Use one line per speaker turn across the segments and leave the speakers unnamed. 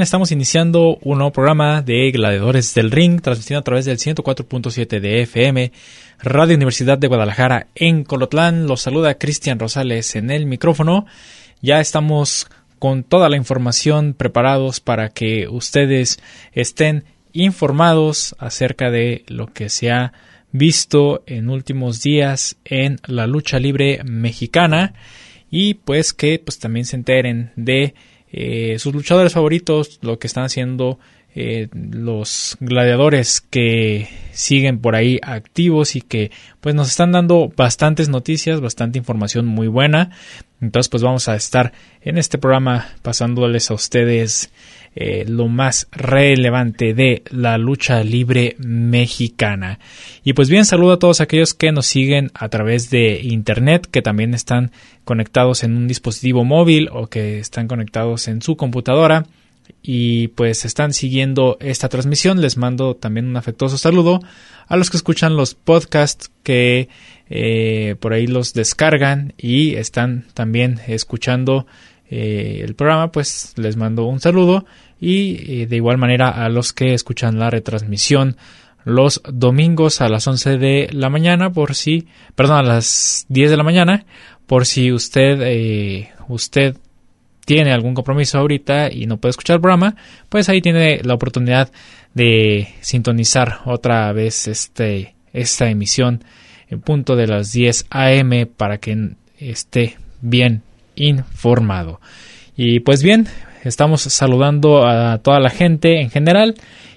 Estamos iniciando un nuevo programa de Gladiadores del Ring, transmitido a través del 104.7 de FM, Radio Universidad de Guadalajara en Colotlán. Los saluda Cristian Rosales en el micrófono. Ya estamos con toda la información preparados para que ustedes estén informados acerca de lo que se ha visto en últimos días en la lucha libre mexicana y pues que pues también se enteren de eh, sus luchadores favoritos, lo que están haciendo eh, los gladiadores que siguen por ahí activos y que pues nos están dando bastantes noticias, bastante información muy buena. Entonces pues vamos a estar en este programa pasándoles a ustedes eh, lo más relevante de la lucha libre mexicana. Y pues bien, saludo a todos aquellos que nos siguen a través de internet, que también están conectados en un dispositivo móvil o que están conectados en su computadora y pues están siguiendo esta transmisión. Les mando también un afectuoso saludo a los que escuchan los podcasts que eh, por ahí los descargan y están también escuchando eh, el programa, pues les mando un saludo y eh, de igual manera a los que escuchan la retransmisión los domingos a las 11 de la mañana por si, perdón, a las 10 de la mañana por si usted, eh, usted tiene algún compromiso ahorita y no puede escuchar el programa, pues ahí tiene la oportunidad de sintonizar otra vez este, esta emisión en punto de las 10 a.m. para que esté bien informado. Y pues bien, estamos saludando a toda la gente en general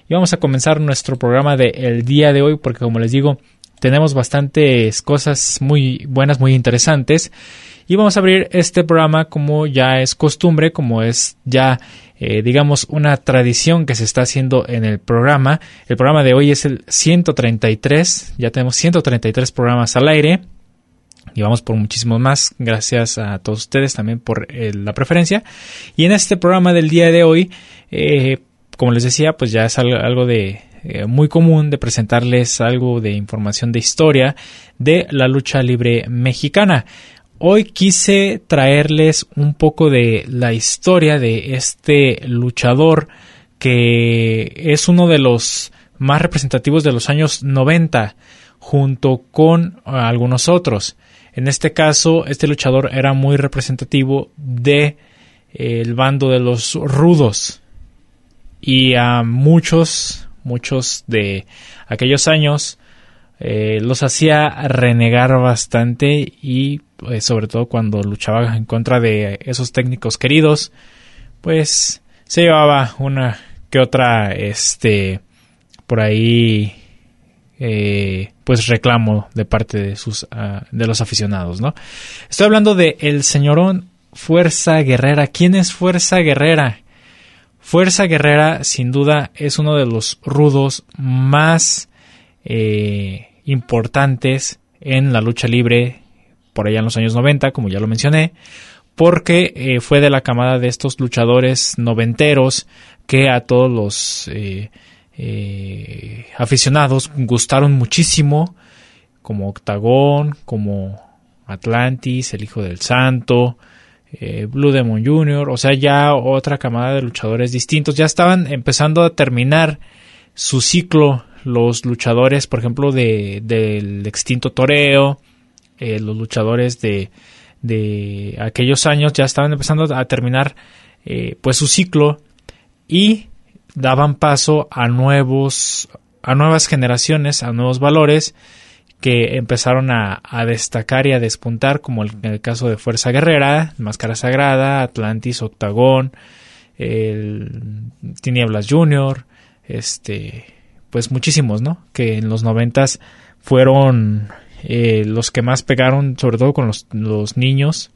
y vamos a comenzar nuestro programa del el día de hoy porque como les digo, tenemos bastantes cosas muy buenas, muy interesantes. Y vamos a abrir este programa como ya es costumbre, como es ya, eh, digamos, una tradición que se está haciendo en el programa. El programa de hoy es el 133, ya tenemos 133 programas al aire y vamos por muchísimos más. Gracias a todos ustedes también por eh, la preferencia. Y en este programa del día de hoy, eh, como les decía, pues ya es algo, de eh, muy común de presentarles algo de información de historia de la lucha libre mexicana. Hoy quise traerles un poco de la historia de este luchador que es uno de los más representativos de los años 90 junto con algunos otros. En este caso, este luchador era muy representativo de eh, el bando de los rudos y a muchos, muchos de aquellos años eh, los hacía renegar bastante y pues, sobre todo cuando luchaba en contra de esos técnicos queridos, pues se llevaba una que otra, este, por ahí eh, pues reclamo de parte de sus ah, de los aficionados, ¿no? Estoy hablando de el señorón Fuerza Guerrera. ¿Quién es Fuerza Guerrera? Fuerza Guerrera, sin duda, es uno de los rudos más eh, importantes en la lucha libre por allá en los años 90, como ya lo mencioné, porque eh, fue de la camada de estos luchadores noventeros que a todos los eh, aficionados gustaron muchísimo, como Octagón, como Atlantis, El Hijo del Santo, eh, Blue Demon Jr., o sea, ya otra camada de luchadores distintos. Ya estaban empezando a terminar su ciclo los luchadores, por ejemplo, de, del extinto toreo, eh, los luchadores de, de aquellos años ya estaban empezando a terminar eh, pues su ciclo y daban paso a nuevos a nuevas generaciones a nuevos valores que empezaron a, destacar y a despuntar como el, en el caso de Fuerza Guerrera Máscara Sagrada Atlantis Octagón el Tinieblas Junior este pues muchísimos no que en los noventas fueron eh, los que más pegaron, sobre todo con los, niños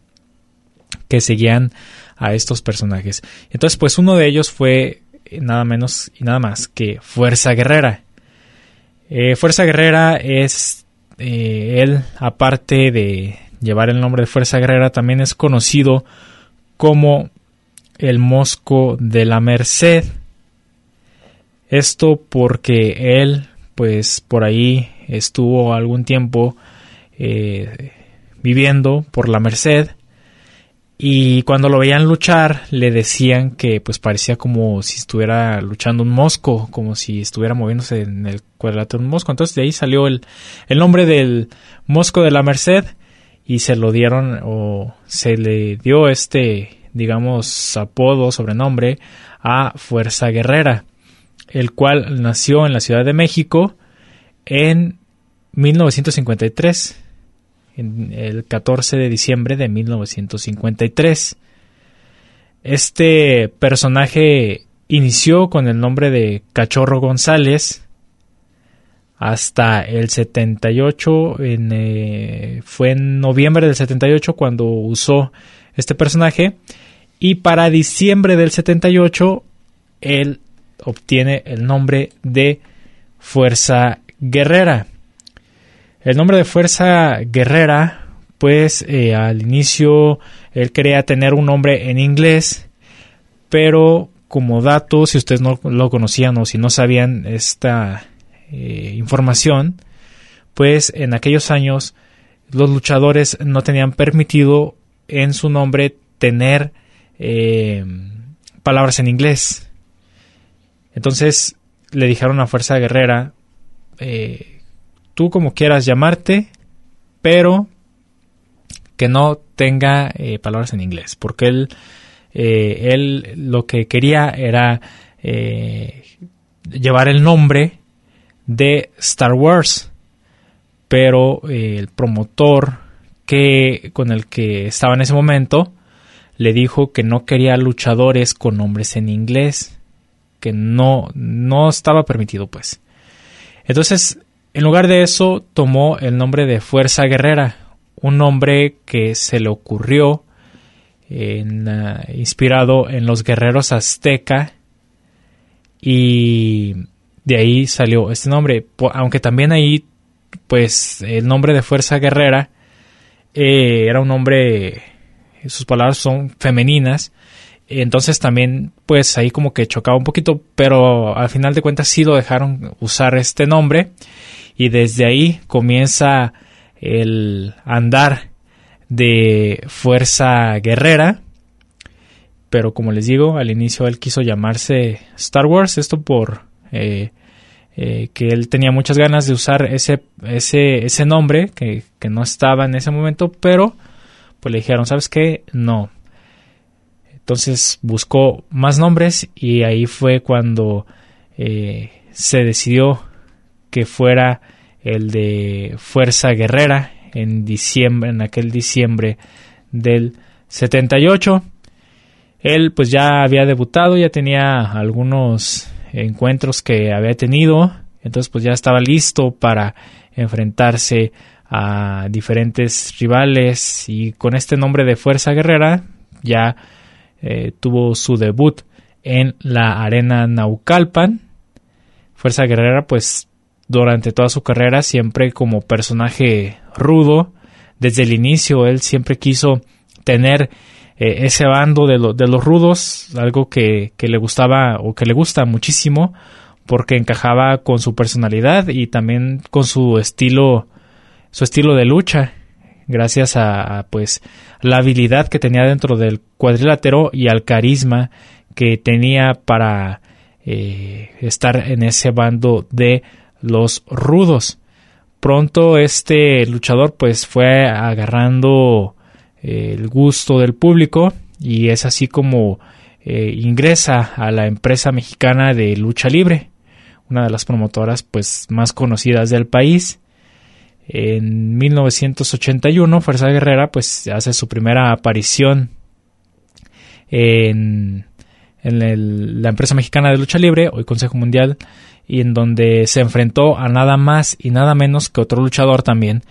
que seguían a estos personajes. Entonces, pues uno de ellos fue eh, nada menos y nada más que Fuerza Guerrera. Eh, Fuerza Guerrera es él, aparte de llevar el nombre de Fuerza Guerrera, también es conocido como el Mosco de la Merced. Esto porque él, pues por ahí estuvo algún tiempo eh, viviendo por la Merced y cuando lo veían luchar le decían que pues parecía como si estuviera luchando un mosco, como si estuviera moviéndose en el cuadrilátero de un mosco. Entonces de ahí salió el, el nombre del mosco de la Merced y se lo dieron o se le dio este digamos apodo, sobrenombre a Fuerza Guerrera, el cual nació en la Ciudad de México en 1953, en el 14 de diciembre de 1953. Este personaje inició con el nombre de Cachorro González hasta el 78, en, eh, fue en noviembre del 78 cuando usó este personaje y para diciembre del 78 él obtiene el nombre de Fuerza Guerrera. El nombre de Fuerza Guerrera, pues eh, al inicio él quería tener un nombre en inglés, pero como dato, si ustedes no lo conocían o si no sabían esta eh, información, pues en aquellos años los luchadores no tenían permitido en su nombre tener eh, palabras en inglés. Entonces le dijeron a Fuerza Guerrera, eh, tú como quieras llamarte, pero que no tenga eh, palabras en inglés, porque él, eh, él lo que quería era llevar el nombre de Star Wars, pero el promotor que con el que estaba en ese momento le dijo que no quería luchadores con nombres en inglés, que no no estaba permitido pues. Entonces, en lugar de eso, tomó el nombre de Fuerza Guerrera, un nombre que se le ocurrió ah, inspirado en los guerreros azteca y de ahí salió este nombre, aunque también ahí pues el nombre de Fuerza Guerrera eh, era un nombre, sus palabras son femeninas, entonces también, pues ahí como que chocaba un poquito, pero al final de cuentas sí lo dejaron usar este nombre y desde ahí comienza el andar de Fuerza Guerrera. Pero como les digo, al inicio él quiso llamarse Star Wars, esto por eh, eh, que él tenía muchas ganas de usar ese, ese, ese nombre que, que no estaba en ese momento, pero pues le dijeron, ¿sabes qué? No, entonces buscó más nombres y ahí fue cuando eh, se decidió que fuera el de Fuerza Guerrera en diciembre, en aquel diciembre del 78. Él pues ya había debutado, ya tenía algunos encuentros que había tenido, entonces pues ya estaba listo para enfrentarse a diferentes rivales y con este nombre de Fuerza Guerrera ya eh, tuvo su debut en la arena Naucalpan. Fuerza Guerrera, pues durante toda su carrera siempre como personaje rudo. Desde el inicio él siempre quiso tener eh, ese bando de, los rudos, algo que, que le gustaba o que le gusta muchísimo porque encajaba con su personalidad y también con su estilo su estilo de lucha gracias a, pues la habilidad que tenía dentro del cuadrilátero y al carisma que tenía para eh, estar en ese bando de los rudos. Pronto este luchador pues fue agarrando el gusto del público y es así como eh, ingresa a la empresa mexicana de lucha libre, una de las promotoras pues más conocidas del país. En 1981 Fuerza Guerrera pues hace su primera aparición en, la empresa mexicana de lucha libre, hoy Consejo Mundial, y en donde se enfrentó a nada más y nada menos que otro luchador también,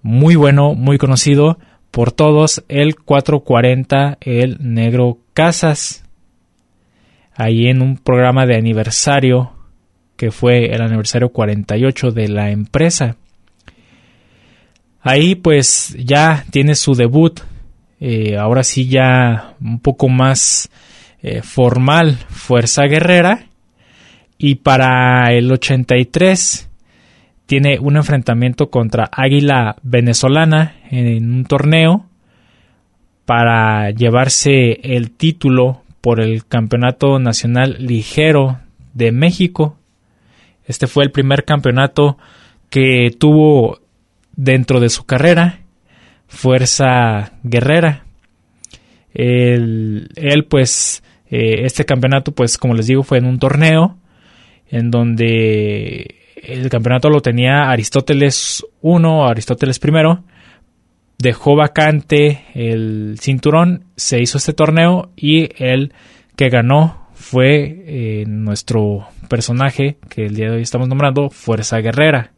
muy bueno, muy conocido por todos, el 440, el Negro Casas, ahí en un programa de aniversario que fue el aniversario 48 de la empresa. Ahí pues ya tiene su debut, eh, ahora sí ya un poco más eh, formal, Fuerza Guerrera. Y para el 83 tiene un enfrentamiento contra Águila Venezolana en un torneo para llevarse el título por el Campeonato Nacional Ligero de México. Este fue el primer campeonato que tuvo dentro de su carrera, Fuerza Guerrera. Él, pues, eh, este campeonato, pues, como les digo, fue en un torneo en donde el campeonato lo tenía Aristóteles I, Aristóteles I, dejó vacante el cinturón, se hizo este torneo y el que ganó fue eh, nuestro personaje que el día de hoy estamos nombrando Fuerza Guerrera.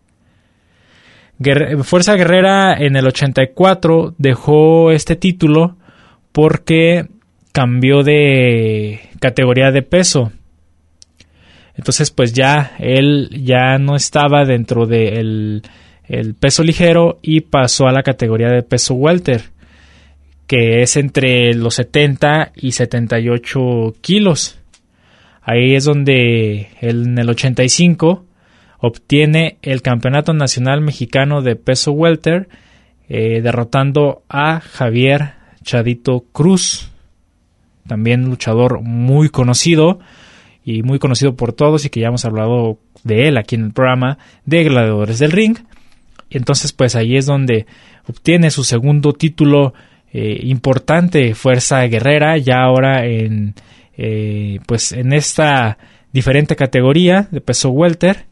Fuerza Guerrera en el 84 dejó este título porque cambió de categoría de peso. Entonces pues ya él ya no estaba dentro del el peso ligero y pasó a la categoría de peso welter, que es entre los 70 y 78 kilos. Ahí es donde él, en el 85 obtiene el Campeonato Nacional Mexicano de Peso Welter, eh, derrotando a Javier Chadito Cruz, también luchador muy conocido y muy conocido por todos y que ya hemos hablado de él aquí en el programa de Gladiadores del Ring. Entonces pues ahí es donde obtiene su segundo título eh, importante, Fuerza Guerrera, ya ahora en eh, pues en esta diferente categoría de peso welter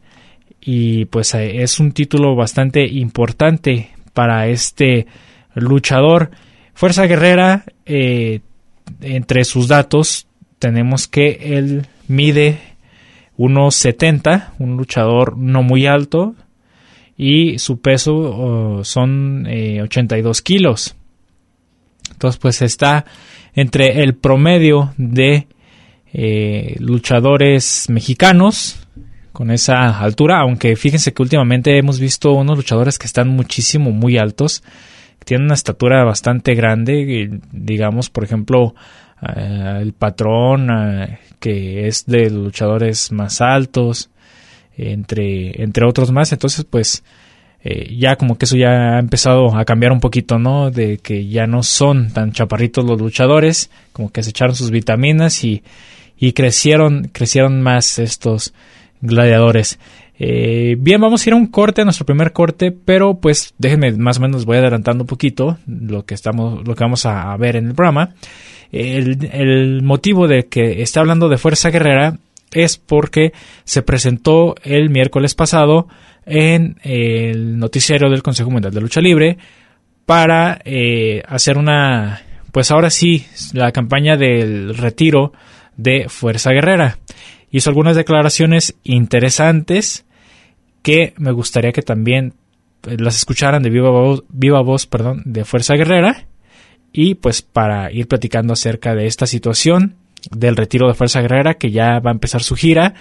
y pues eh, es un título bastante importante para este luchador. Fuerza Guerrera, entre sus datos tenemos que él mide 1,70, un luchador no muy alto, y su peso oh, son 82 eh, kilos. Entonces pues está entre el promedio de eh, luchadores mexicanos con esa altura, aunque fíjense que últimamente hemos visto unos luchadores que están muchísimo, muy altos, tienen una estatura bastante grande, digamos, por ejemplo, eh, el patrón, que es de luchadores más altos, entre, entre otros más. Entonces, pues eh, ya como que eso ya ha empezado a cambiar un poquito, ¿no? De que ya no son tan chaparritos los luchadores, como que se echaron sus vitaminas y, y crecieron, crecieron más estos gladiadores. Eh, bien, vamos a ir a un corte, a nuestro primer corte, pero pues déjenme más o menos voy adelantando un poquito lo que estamos, lo que vamos a, ver en el programa. El, motivo de que está hablando de Fuerza Guerrera es porque se presentó el miércoles pasado en el noticiero del Consejo Mundial de Lucha Libre para eh, hacer una, pues ahora sí, la campaña del retiro de Fuerza Guerrera. Hizo algunas declaraciones interesantes que me gustaría que también eh, las escucharan de viva voz, viva voz perdón, de Fuerza Guerrera. Y pues para ir platicando acerca de esta situación del retiro de Fuerza Guerrera que ya va a empezar su gira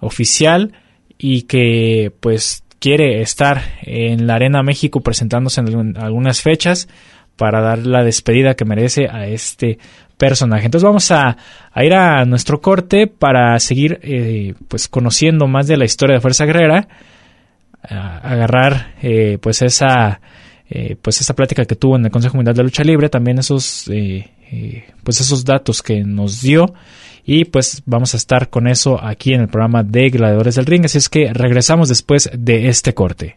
oficial y que pues quiere estar en la Arena México presentándose en algunas fechas para dar la despedida que merece a este personaje. Entonces vamos a, ir a nuestro corte para seguir eh, pues conociendo más de la historia de Fuerza Guerrera, agarrar eh, pues esa eh, pues esa plática que tuvo en el Consejo Mundial de Lucha Libre, también esos pues esos datos que nos dio y pues vamos a estar con eso aquí en el programa de Gladiadores del Ring. Así es que regresamos después de este corte.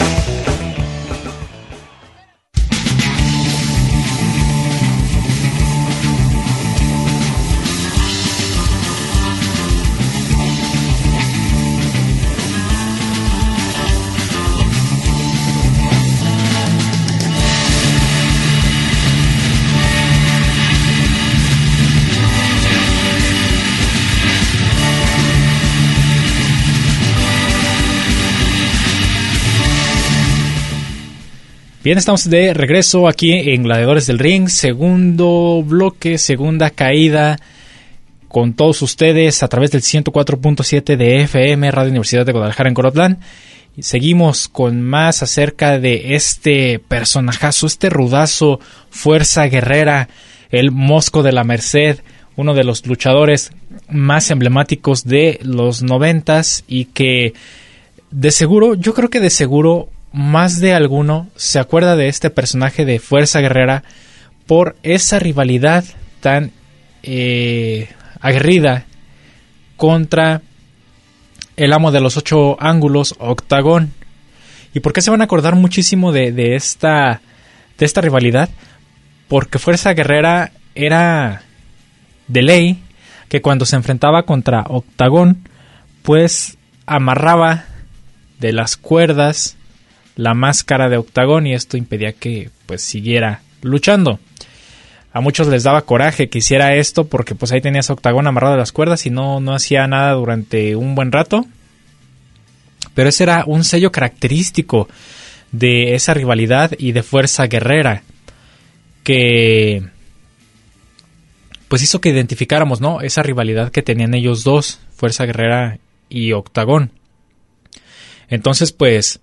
Bien, estamos de regreso aquí en Gladiadores del Ring, segundo bloque, segunda caída con todos ustedes a través del 104.7 de FM, Radio Universidad de Guadalajara en Corotlán. Seguimos con más acerca de este personajazo, este rudazo, fuerza guerrera, el Mosco de la Merced, uno de los luchadores más emblemáticos de los noventas y que de seguro, yo creo que de seguro más de alguno se acuerda de este personaje de Fuerza Guerrera por esa rivalidad tan eh, aguerrida contra el amo de los ocho ángulos, Octagón. ¿Y por qué se van a acordar muchísimo de, esta, de esta rivalidad? Porque Fuerza Guerrera era de ley que cuando se enfrentaba contra Octagón, pues amarraba de las cuerdas la máscara de Octagón y esto impedía que pues siguiera luchando. A muchos les daba coraje que hiciera esto porque pues ahí tenías Octagón amarrado a las cuerdas y no, no hacía nada durante un buen rato. Pero ese era un sello característico de esa rivalidad y de fuerza guerrera que pues hizo que identificáramos, ¿no? Esa rivalidad que tenían ellos dos, Fuerza Guerrera y Octagón. Entonces, pues,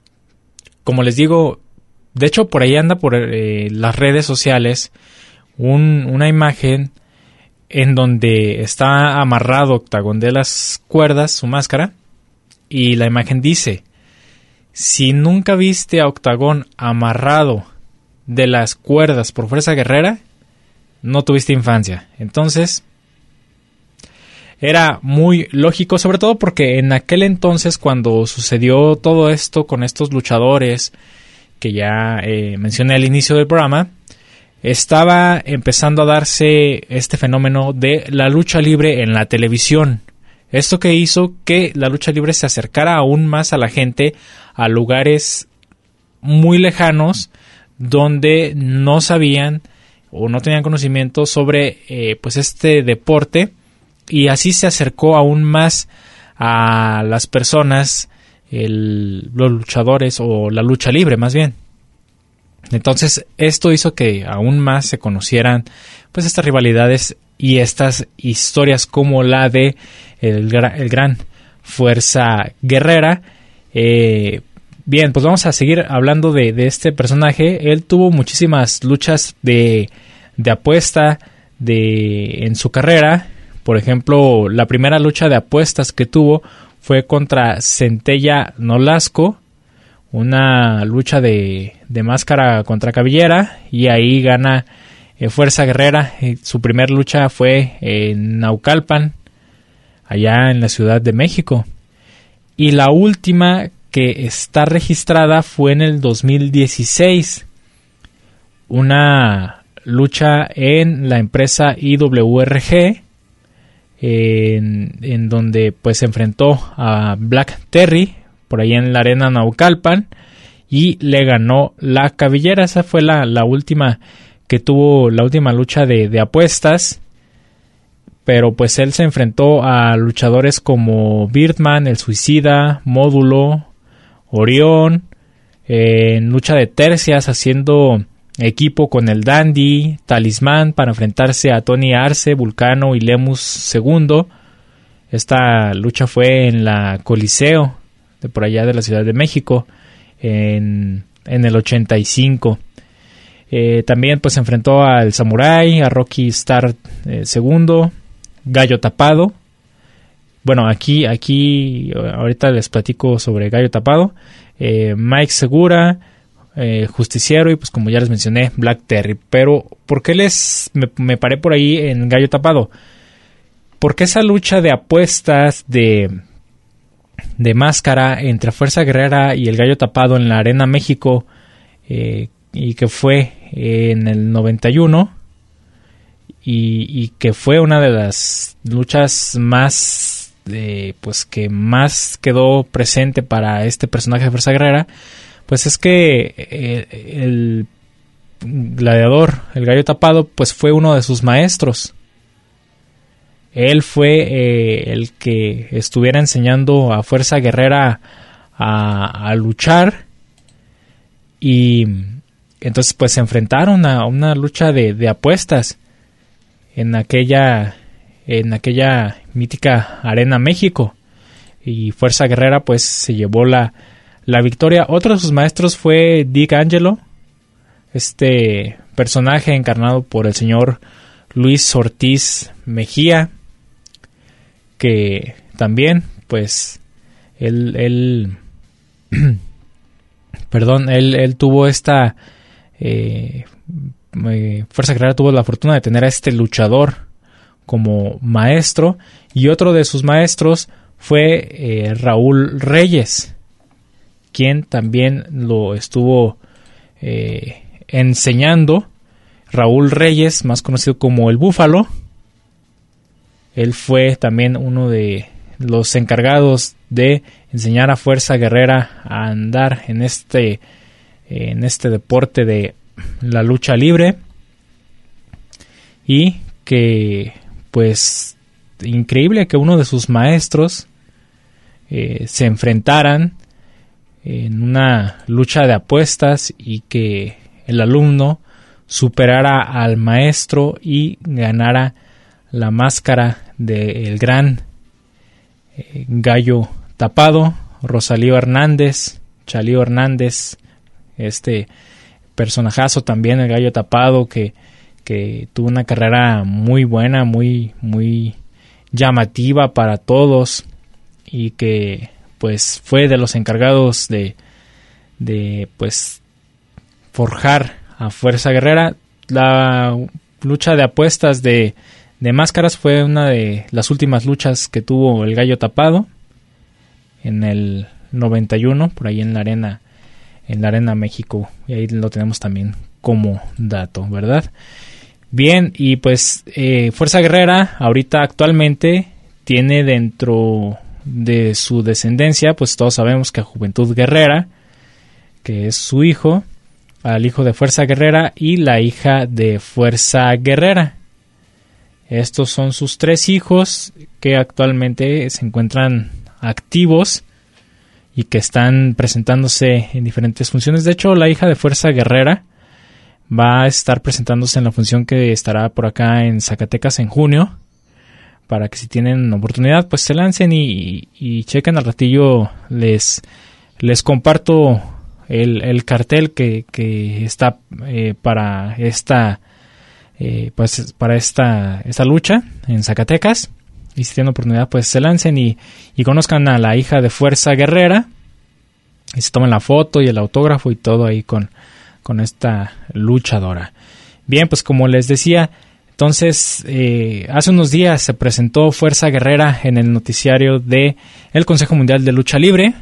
como les digo, de hecho por ahí anda por eh, las redes sociales una imagen en donde está amarrado Octagón de las cuerdas, su máscara, y la imagen dice, si nunca viste a Octagón amarrado de las cuerdas por fuerza guerrera, no tuviste infancia. Entonces, era muy lógico, sobre todo porque en aquel entonces cuando sucedió todo esto con estos luchadores que ya eh, mencioné al inicio del programa, estaba empezando a darse este fenómeno de la lucha libre en la televisión. Esto que hizo que la lucha libre se acercara aún más a la gente a lugares muy lejanos donde no sabían o no tenían conocimiento sobre eh, pues este deporte y así se acercó aún más a las personas, los luchadores o la lucha libre más bien. Entonces esto hizo que aún más se conocieran pues estas rivalidades y estas historias como la de el, gran Fuerza Guerrera. Eh, bien, pues vamos a seguir hablando de, de, este personaje. Él tuvo muchísimas luchas de, de apuesta de, en su carrera. Por ejemplo, la primera lucha de apuestas que tuvo fue contra Centella Nolasco, una lucha de, máscara contra cabellera, y ahí gana eh, Fuerza Guerrera. su primera lucha fue en Naucalpan, allá en la Ciudad de México. Y la última que está registrada fue en el 2016. Una lucha en la empresa IWRG en, donde pues se enfrentó a Black Terry por ahí en la arena Naucalpan y le ganó la cabellera. Esa fue la, última que tuvo la última lucha de, apuestas. Pero pues él se enfrentó a luchadores como Birdman, el Suicida, Módulo, Orión, en lucha de tercias haciendo equipo con el Dandy, Talismán para enfrentarse a Tony Arce, Vulcano y Lemus II. Esta lucha fue en la Coliseo de por allá de la Ciudad de México en, en el 85. Eh, también pues se enfrentó al Samurai, a Rocky Star II, eh, Gallo Tapado, bueno, aquí, aquí, ahorita les platico sobre Gallo Tapado. Eh, Mike Segura, eh, Justiciero y pues como ya les mencioné, Black Terry. Pero, ¿por qué les me, paré por ahí en Gallo Tapado? Porque esa lucha de apuestas de, de máscara entre Fuerza Guerrera y el Gallo Tapado en la Arena México eh, y que fue en el 91 y, y, que fue una de las luchas más eh, pues que más quedó presente para este personaje de Fuerza Guerrera pues es que eh, el gladiador, el gallo tapado, pues fue uno de sus maestros. Él fue eh, el que estuviera enseñando a Fuerza Guerrera a, luchar y entonces pues se enfrentaron a una lucha de, apuestas en aquella en aquella mítica arena México y Fuerza Guerrera pues se llevó la, la victoria. Otro de sus maestros fue Dick Angelo, este personaje encarnado por el señor Luis Ortiz Mejía, que también, pues, él, él perdón, él, él, tuvo esta eh, eh, Fuerza Guerrera tuvo la fortuna de tener a este luchador como maestro y otro de sus maestros fue eh, Raúl Reyes quien también lo estuvo eh, enseñando. Raúl Reyes, más conocido como el Búfalo. Él fue también uno de los encargados de enseñar a Fuerza Guerrera a andar en este, en este deporte de la lucha libre. Y que, pues, increíble que uno de sus maestros eh, se enfrentaran en una lucha de apuestas y que el alumno superara al maestro y ganara la máscara del gran eh, gallo tapado, Rosalío Hernández, Chalío Hernández, este personajazo también, el gallo tapado, que, que tuvo una carrera muy buena, muy, muy llamativa para todos y que pues fue de los encargados de, de pues forjar a Fuerza Guerrera. La lucha de apuestas de, de máscaras fue una de las últimas luchas que tuvo el gallo tapado en el 91 por ahí en la arena en la arena México y ahí lo tenemos también como dato verdad bien y pues eh, Fuerza Guerrera ahorita actualmente tiene dentro de su descendencia, pues todos sabemos que Juventud Guerrera, que es su hijo, al hijo de Fuerza Guerrera y la hija de Fuerza Guerrera. Estos son sus tres hijos que actualmente se encuentran activos y que están presentándose en diferentes funciones. De hecho, la hija de Fuerza Guerrera va a estar presentándose en la función que estará por acá en Zacatecas en junio para que si tienen oportunidad pues se lancen y, chequen. Al ratillo les les comparto el, cartel que, está eh, para esta eh, pues para esta esta lucha en Zacatecas. Y si tienen oportunidad pues se lancen y, y conozcan a la hija de Fuerza Guerrera. Y se tomen la foto y el autógrafo y todo ahí con, con esta luchadora. Bien, pues como les decía, entonces, eh, hace unos días se presentó Fuerza Guerrera en el noticiario de el Consejo Mundial de Lucha Libre.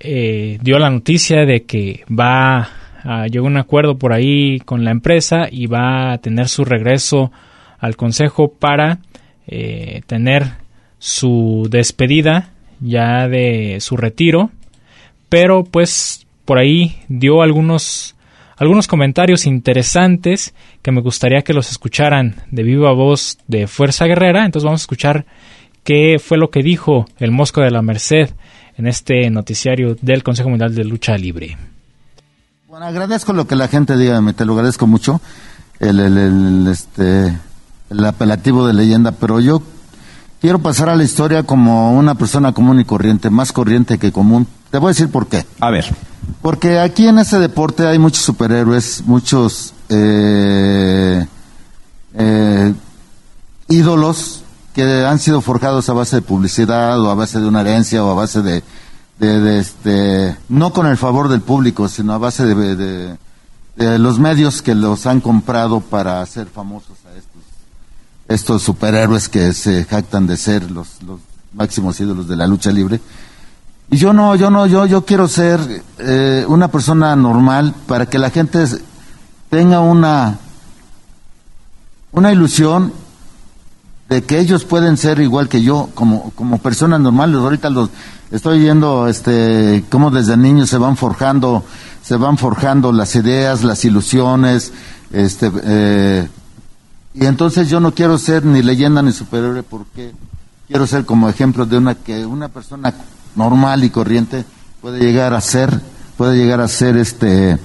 Eh, dio la noticia de que va a llegar un acuerdo por ahí con la empresa y va a tener su regreso al Consejo para eh, tener su despedida ya de su retiro. Pero pues por ahí dio algunos algunos comentarios interesantes que me gustaría que los escucharan de viva voz de Fuerza Guerrera. Entonces vamos a escuchar qué fue lo que dijo el Mosco de la Merced en este noticiario del Consejo Mundial de Lucha Libre.
Bueno, agradezco lo que la gente diga, me te lo agradezco mucho, el, el, este, el apelativo de leyenda, pero yo quiero pasar a la historia como una persona común y corriente, más corriente que común. Te voy a decir por qué.
A ver.
Porque aquí en este deporte hay muchos superhéroes, muchos eh, eh, ídolos que han sido forjados a base de publicidad o a base de una herencia o a base de, este, no con el favor del público, sino a base de, de, los medios que los han comprado para hacer famosos a estos, superhéroes que se jactan de ser los máximos ídolos de la lucha libre. Y yo no, yo no, yo, yo quiero ser eh, una persona normal para que la gente tenga una, una ilusión de que ellos pueden ser igual que yo, como, como personas normales. Ahorita los estoy viendo, este, cómo desde niños se van forjando, se van forjando las ideas, las ilusiones, este, eh, y entonces yo no quiero ser ni leyenda ni superhéroe porque quiero ser como ejemplo de una que una persona normal y corriente puede llegar a ser, puede llegar a ser este,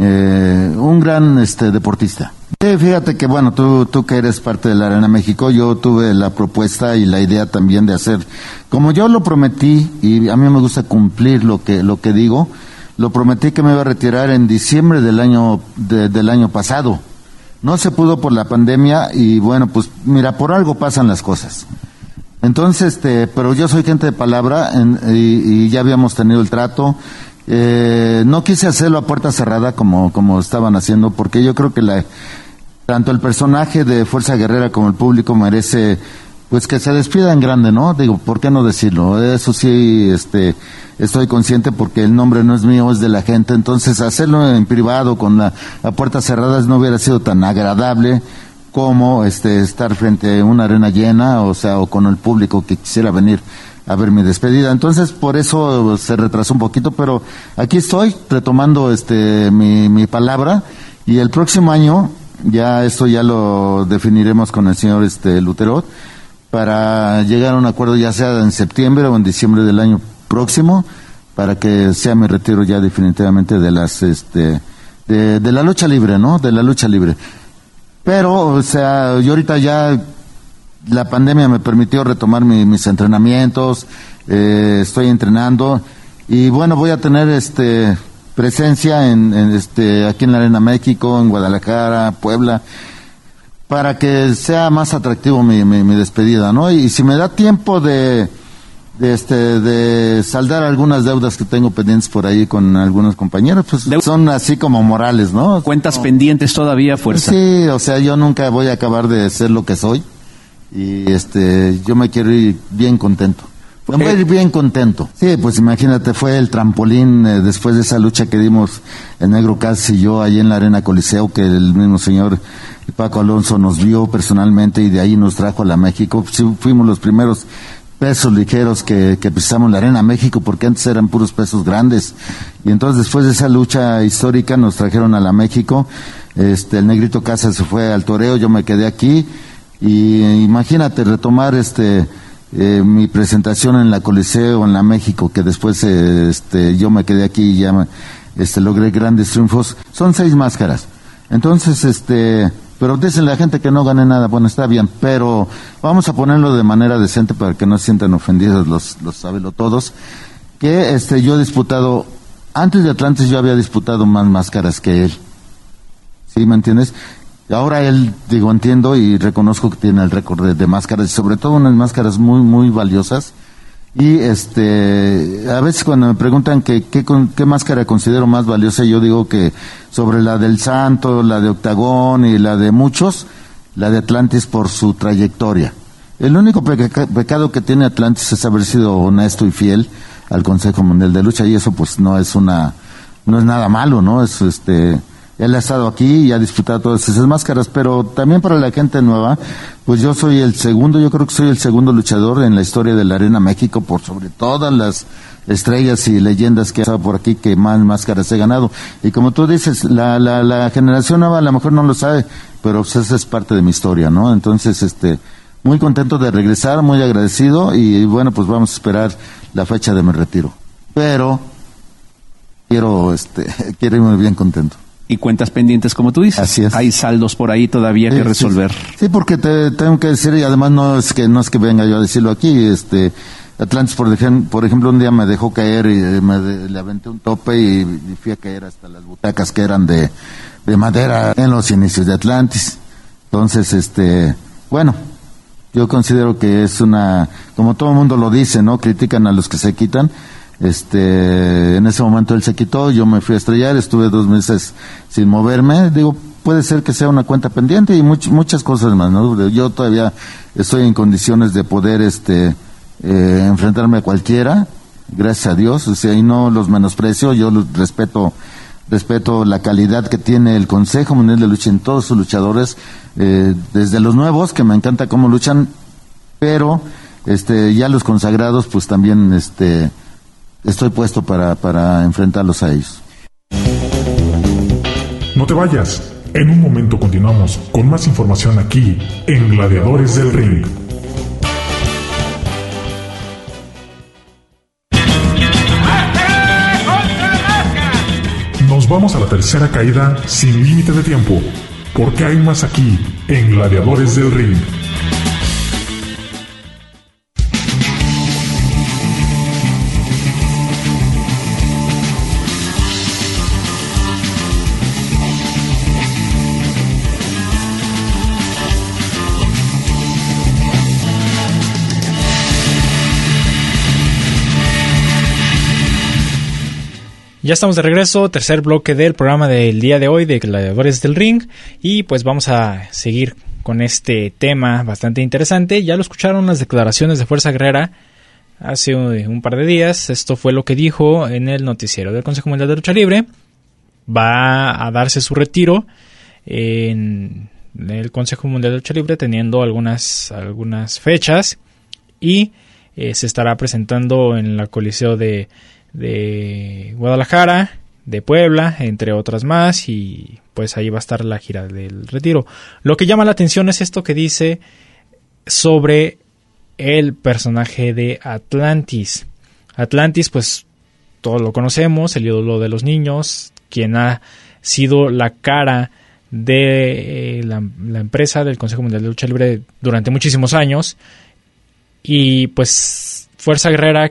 eh, un gran este deportista. Fíjate que bueno, tú, tú que eres parte de la Arena México, yo tuve la propuesta y la idea también de hacer, como yo lo prometí y a mí me gusta cumplir lo que lo que digo, lo prometí que me iba a retirar en diciembre del año del año pasado. No se pudo por la pandemia y bueno, pues mira, por algo pasan las cosas. Entonces, este, pero yo soy gente de palabra y, ya habíamos tenido el trato. Eh, no quise hacerlo a puerta cerrada como, como estaban haciendo, porque yo creo que la, tanto el personaje de Fuerza Guerrera como el público merece pues que se despida en grande, ¿no? Digo, ¿por qué no decirlo? Eso sí, este, estoy consciente porque el nombre no es mío, es de la gente, entonces hacerlo en privado con la, a puertas cerradas no hubiera sido tan agradable como este estar frente a una arena llena, o sea, o con el público que quisiera venir a ver mi despedida. Entonces, por eso se retrasó un poquito, pero aquí estoy retomando este mi, palabra y el próximo año ya esto ya lo definiremos con el señor este Lutero para llegar a un acuerdo ya sea en septiembre o en diciembre del año próximo para que sea mi retiro ya definitivamente de las este de la lucha libre, ¿no? De la lucha libre. Pero, o sea, yo ahorita ya la pandemia me permitió retomar mis entrenamientos, eh, estoy entrenando y bueno, voy a tener este presencia en, este, aquí en la Arena México, en Guadalajara, Puebla, para que sea más atractivo mi, mi, despedida, ¿no? Y, si me da tiempo de, de, este, de saldar algunas deudas que tengo pendientes por ahí con algunos compañeros, pues son así como morales, ¿no?
Cuentas pendientes todavía, fuerza.
Sí, o sea, yo nunca voy a acabar de ser lo que soy y este, yo me quiero ir bien contento. Me voy a ir bien contento. Sí, pues imagínate, fue el trampolín eh, después de esa lucha que dimos el Negro Casi y yo ahí en la Arena Coliseo, que el mismo señor Paco Alonso nos vio personalmente y de ahí nos trajo a la México. fuimos los primeros pesos ligeros que, que pisamos la Arena México, porque antes eran puros pesos grandes. Y entonces después de esa lucha histórica nos trajeron a la México. Este, el Negrito Casa se fue al toreo, yo me quedé aquí. Y imagínate retomar este eh, mi presentación en la Coliseo, en la México, que después eh, este, yo me quedé aquí y ya este, logré grandes triunfos, son seis máscaras. Entonces, este, pero dicen la gente que no gane nada, bueno, está bien, pero vamos a ponerlo de manera decente para que no se sientan ofendidos los, los sabelo todos, que este, yo he disputado, antes de Atlantis yo había disputado más máscaras que él. ¿Sí me entiendes? Ahora él, digo, entiendo y reconozco que tiene el récord de, máscaras, y sobre todo unas máscaras muy, muy valiosas. Y este, a veces cuando me preguntan qué qué máscara considero más valiosa, yo digo que sobre la del Santo, la de Octagón y la de muchos, la de Atlantis por su trayectoria. El único pecado que tiene Atlantis es haber sido honesto y fiel al Consejo Mundial de Lucha y eso pues no es una, no es nada malo, ¿no? Es este, ha estado aquí y ha disputado todas esas máscaras, pero también para la gente nueva, pues yo soy el segundo, yo creo que soy el segundo luchador en la historia de la Arena México por sobre todas las estrellas y leyendas que ha estado por aquí que más máscaras he ganado. Y como tú dices, la, la, la generación nueva a lo mejor no lo sabe, pero pues esa es parte de mi historia, ¿no? Entonces, este, muy contento de regresar, muy agradecido y bueno, pues vamos a esperar la fecha de mi retiro. Pero quiero, este, quiero irme bien contento
y cuentas pendientes, como tú dices.
Así es.
Hay saldos por ahí todavía que resolver.
Sí, porque te tengo que decir, y además no es que no es que venga yo a decirlo aquí, este Atlantis, por, ejemplo, por ejemplo, un día me dejó caer y me, le aventé un tope y, fui a caer hasta las butacas que eran de, de madera en los inicios de Atlantis. Entonces, este, bueno, Yo considero que es una, como todo el mundo lo dice, ¿no? Critican a los que se quitan. Este, en ese momento él se quitó, yo me fui a estrellar, estuve dos meses sin moverme. Digo, puede ser que sea una cuenta pendiente y muchas cosas más, ¿no? Yo todavía estoy en condiciones de poder, este, eh, enfrentarme a cualquiera, gracias a Dios, o sea, y no los menosprecio, yo los respeto respeto la calidad que tiene el Consejo Mundial de Lucha en todos sus luchadores, eh, desde los nuevos, que me encanta cómo luchan, pero este, ya los consagrados, pues también este, estoy puesto para, para enfrentarlos a ellos.
No te vayas, en un momento continuamos con más información aquí en Gladiadores del Ring. vamos a la tercera caída sin límite de tiempo, porque hay más aquí en Gladiadores del Ring.
Ya estamos de regreso, tercer bloque del programa del día de hoy de Gladiadores del Ring y pues vamos a seguir con este tema bastante interesante. Ya lo escucharon las declaraciones de Fuerza Guerrera hace un par de días. Esto fue lo que dijo en el noticiero del Consejo Mundial de Lucha Libre. Va a darse su retiro en el Consejo Mundial de Lucha Libre teniendo algunas, algunas fechas y eh, se estará presentando en la Coliseo de de Guadalajara, de Puebla, entre otras más, y pues ahí va a estar la gira del retiro. Lo que llama la atención es esto que dice sobre el personaje de Atlantis. Atlantis, pues todos lo conocemos, el ídolo de los niños, quien ha sido la cara de eh, la, la, empresa del Consejo Mundial de Lucha Libre durante muchísimos años. Y pues Fuerza Guerrera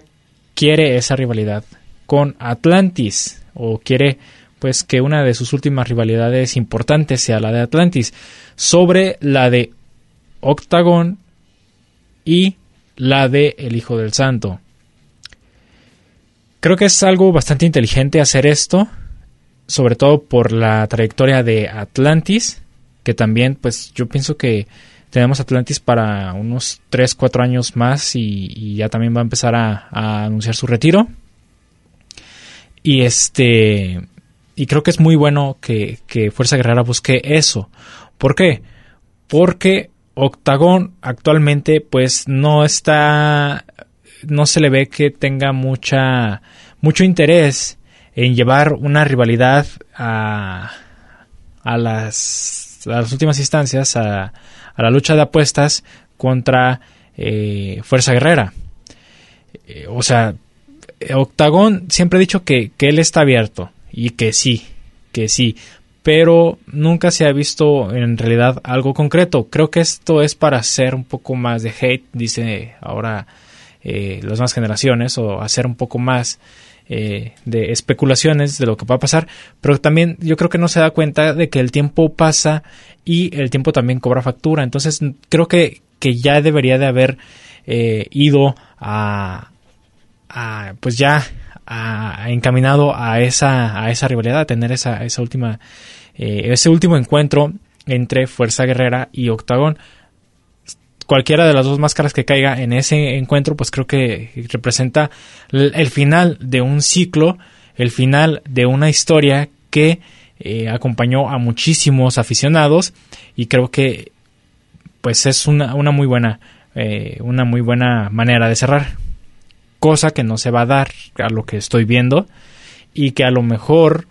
quiere esa rivalidad con Atlantis o quiere pues que una de sus últimas rivalidades importantes sea la de Atlantis sobre la de Octagon y la de El Hijo del Santo. Creo que es algo bastante inteligente hacer esto, sobre todo por la trayectoria de Atlantis, que también pues yo pienso que tenemos Atlantis para unos 3, 4 años más y, ya también va a empezar a, anunciar su retiro. Y este. Y creo que es muy bueno que, Fuerza Guerrera busque eso. ¿Por qué? Porque Octagon actualmente, pues, no está. No se le ve que tenga mucha. mucho interés en llevar una rivalidad a. a las. las últimas instancias. a a la lucha de apuestas contra eh, Fuerza Guerrera. Eh, o sea, Octagón siempre ha dicho que, él está abierto y que sí, que sí, pero nunca se ha visto en realidad algo concreto. Creo que esto es para hacer un poco más de hate, dice ahora eh, las nuevas generaciones, o hacer un poco más de especulaciones de lo que va a pasar, pero también yo creo que no se da cuenta de que el tiempo pasa y el tiempo también cobra factura. Entonces creo que, que ya debería de haber eh, ido a, pues ya a, encaminado a esa, a esa rivalidad, a tener esa, esa última, eh, ese último encuentro entre Fuerza Guerrera y Octagón. Cualquiera de las dos máscaras que caiga en ese encuentro, pues creo que representa el final de un ciclo, el final de una historia que eh, acompañó a muchísimos aficionados y creo que pues es una, una muy buena eh, una muy buena manera de cerrar cosa que no se va a dar a lo que estoy viendo y que a lo mejor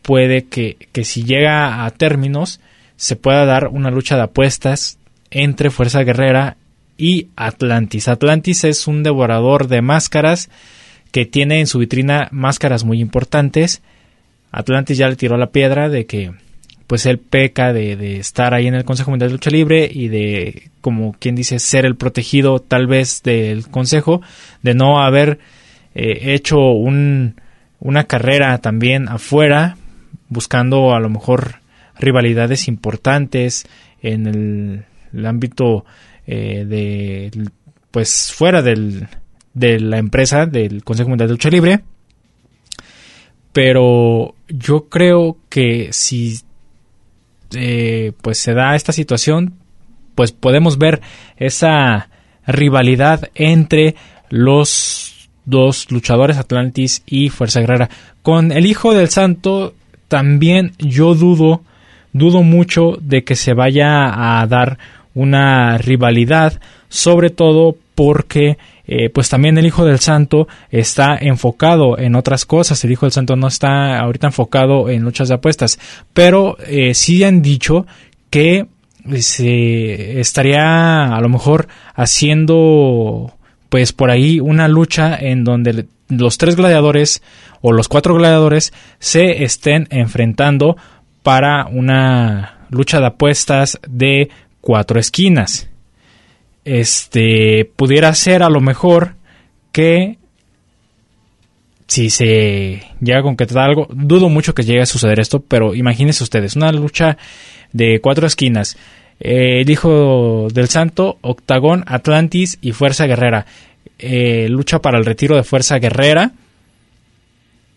puede que, que si llega a términos se pueda dar una lucha de apuestas entre Fuerza Guerrera y Atlantis. Atlantis es un devorador de máscaras que tiene en su vitrina máscaras muy importantes Atlantis ya le tiró la piedra de que pues él peca de, estar ahí en el Consejo Mundial de Lucha Libre y de, como quien dice, ser el protegido tal vez del Consejo, de no haber eh, hecho un, una carrera también afuera, buscando a lo mejor rivalidades importantes en el, ámbito eh, de pues fuera del, de la empresa del Consejo Mundial de Lucha Libre. Pero yo creo que si eh, pues se da esta situación, pues podemos ver esa rivalidad entre los dos luchadores Atlantis y Fuerza Guerrera. Con el Hijo del Santo también yo dudo, dudo mucho de que se vaya a dar una rivalidad, sobre todo porque eh, pues también el Hijo del Santo está enfocado en otras cosas. El Hijo del Santo no está ahorita enfocado en luchas de apuestas, pero eh, sí han dicho que se estaría a lo mejor haciendo pues por ahí una lucha en donde los tres gladiadores o los cuatro gladiadores se estén enfrentando para una lucha de apuestas de cuatro esquinas. Este pudiera ser a lo mejor que si se llega a concretar algo, dudo mucho que llegue a suceder esto, pero imagínense ustedes, una lucha de cuatro esquinas. Eh, el Hijo del Santo, Octagón, Atlantis y Fuerza Guerrera. Eh, lucha para el retiro de Fuerza Guerrera.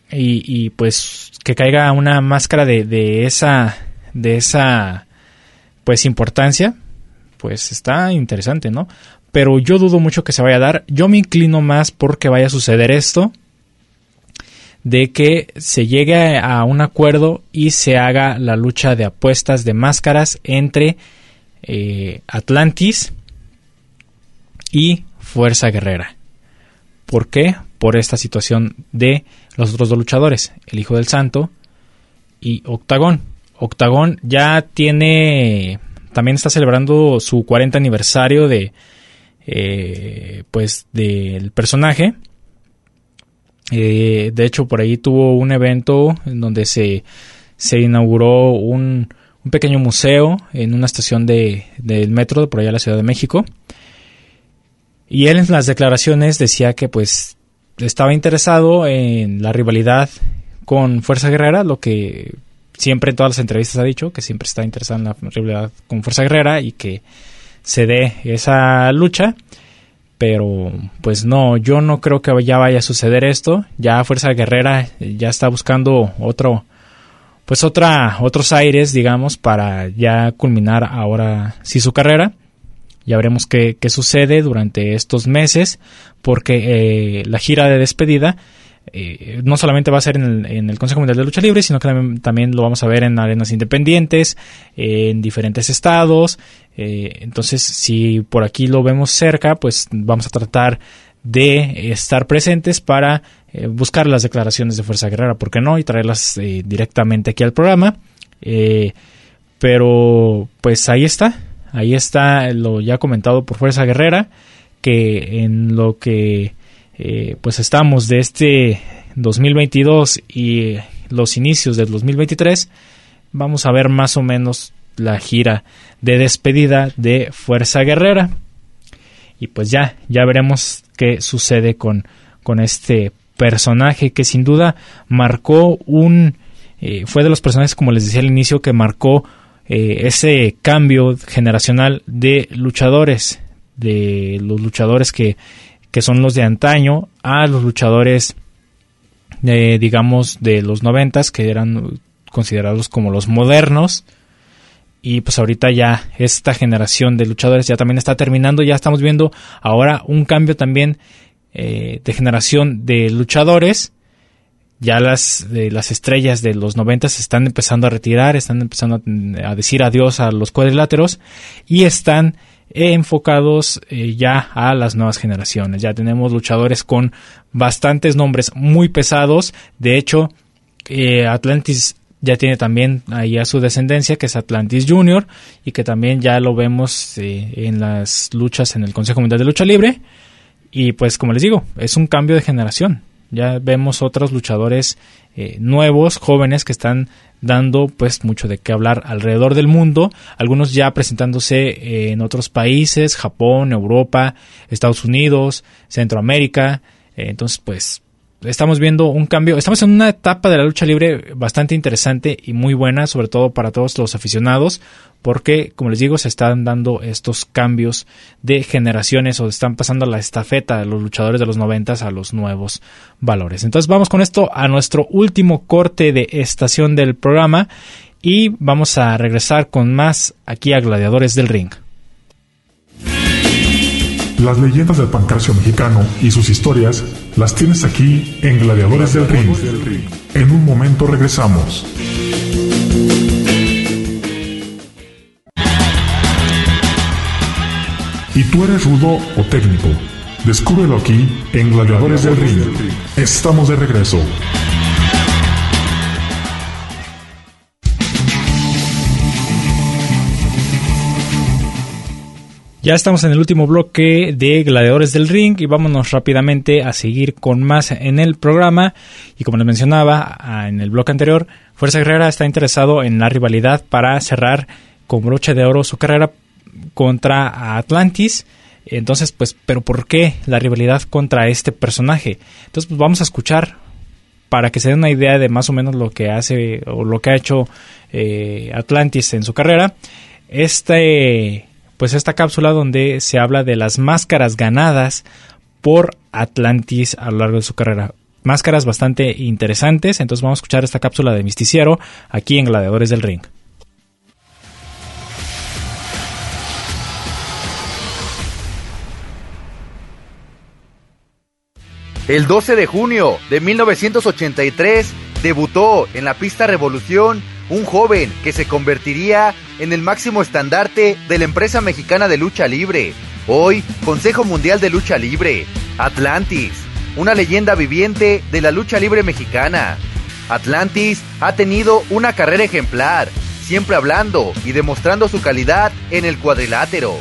Y, pues que caiga una máscara de, de esa de esa pues importancia pues está interesante no pero yo dudo mucho que se vaya a dar yo me inclino más porque vaya a suceder esto de que se llegue a un acuerdo y se haga la lucha de apuestas de máscaras entre eh, Atlantis y Fuerza Guerrera. ¿Por qué? Por esta situación de los otros dos luchadores, el Hijo del Santo y Octagón. Octagón ya tiene, también está celebrando su 40 aniversario de, eh, pues, del personaje eh, de hecho, por ahí tuvo un evento en donde se, se inauguró un, un, pequeño museo en una estación de, del metro de por allá de la Ciudad de México. Y él en las declaraciones decía que pues estaba interesado en la rivalidad con Fuerza Guerrera, lo que siempre en todas las entrevistas ha dicho, que siempre está interesado en la rivalidad con Fuerza Guerrera y que se dé esa lucha pero pues no, yo no creo que ya vaya a suceder esto. Ya Fuerza Guerrera ya está buscando otro, pues otra, otros aires, digamos, para ya culminar ahora sí su carrera. Ya veremos qué, qué sucede durante estos meses, porque eh, la gira de despedida eh, no solamente va a ser en el, Consejo Mundial de Lucha Libre, sino que también, lo vamos a ver en arenas independientes, en diferentes estados. Eh, entonces, si por aquí lo vemos cerca, pues vamos a tratar de estar presentes para eh, buscar las declaraciones de Fuerza Guerrera, ¿por qué no? Y traerlas directamente aquí al programa. pero, pues ahí está, ahí está lo ya comentado por Fuerza Guerrera, que en lo que eh, pues estamos de este 2022 y los inicios del 2023, vamos a ver más o menos la gira de despedida de Fuerza Guerrera. Y pues ya, ya veremos qué sucede con, con este personaje que sin duda marcó un... Eh, fue de los personajes, como les decía al inicio, que marcó eh, ese cambio generacional de luchadores, de los luchadores que que son los de antaño, a los luchadores, eh, digamos, de los noventas, que eran considerados como los modernos. Y pues ahorita ya esta generación de luchadores ya también está terminando, ya estamos viendo ahora un cambio también eh, de generación de luchadores. Ya las, las estrellas de los noventas están empezando a retirar, están empezando a decir adiós a los cuadriláteros y están enfocados eh, ya a las nuevas generaciones. Ya tenemos luchadores con bastantes nombres muy pesados. De hecho, eh, Atlantis ya tiene también ahí a su descendencia, que es Atlantis Junior, y que también ya lo vemos eh, en las luchas en el Consejo Mundial de Lucha Libre. Y pues como les digo, es un cambio de generación. Ya vemos otros luchadores nuevos, jóvenes, que están dando pues mucho de qué hablar alrededor del mundo, algunos ya presentándose en otros países, Japón, Europa, Estados Unidos, Centroamérica, entonces pues estamos viendo un cambio, estamos en una etapa de la lucha libre bastante interesante y muy buena, sobre todo para todos los aficionados, porque, como les digo, se están dando estos cambios de generaciones o están pasando la estafeta de los luchadores de los noventas a los nuevos valores. Entonces vamos con esto a nuestro último corte de estación del programa y vamos a regresar con más aquí a Gladiadores del Ring.
Las leyendas del pancracio mexicano y sus historias las tienes aquí en Gladiadores del Ring. En un momento regresamos. ¿Y tú eres rudo o técnico? Descúbrelo aquí en Gladiadores del Ring. Estamos de regreso.
Ya estamos en el último bloque de Gladiadores del Ring y vámonos rápidamente a seguir con más en el programa. Y como les mencionaba en el bloque anterior, Fuerza Guerrera está interesado en la rivalidad para cerrar con broche de oro su carrera contra Atlantis. Entonces, pues, ¿pero por qué la rivalidad contra este personaje? Entonces, pues vamos a escuchar para que se den una idea de más o menos lo que hace o lo que ha hecho eh, Atlantis en su carrera. Este pues esta cápsula donde se habla de las máscaras ganadas por Atlantis a lo largo de su carrera. Máscaras bastante interesantes, entonces vamos a escuchar esta cápsula de Misticiero aquí en Gladiadores del Ring.
El 12 de junio de 1983 debutó en la pista Revolución un joven que se convertiría en el máximo estandarte de la empresa mexicana de lucha libre, hoy Consejo Mundial de Lucha Libre, Atlantis, una leyenda viviente de la lucha libre mexicana. Atlantis ha tenido una carrera ejemplar, siempre hablando y demostrando su calidad en el cuadrilátero.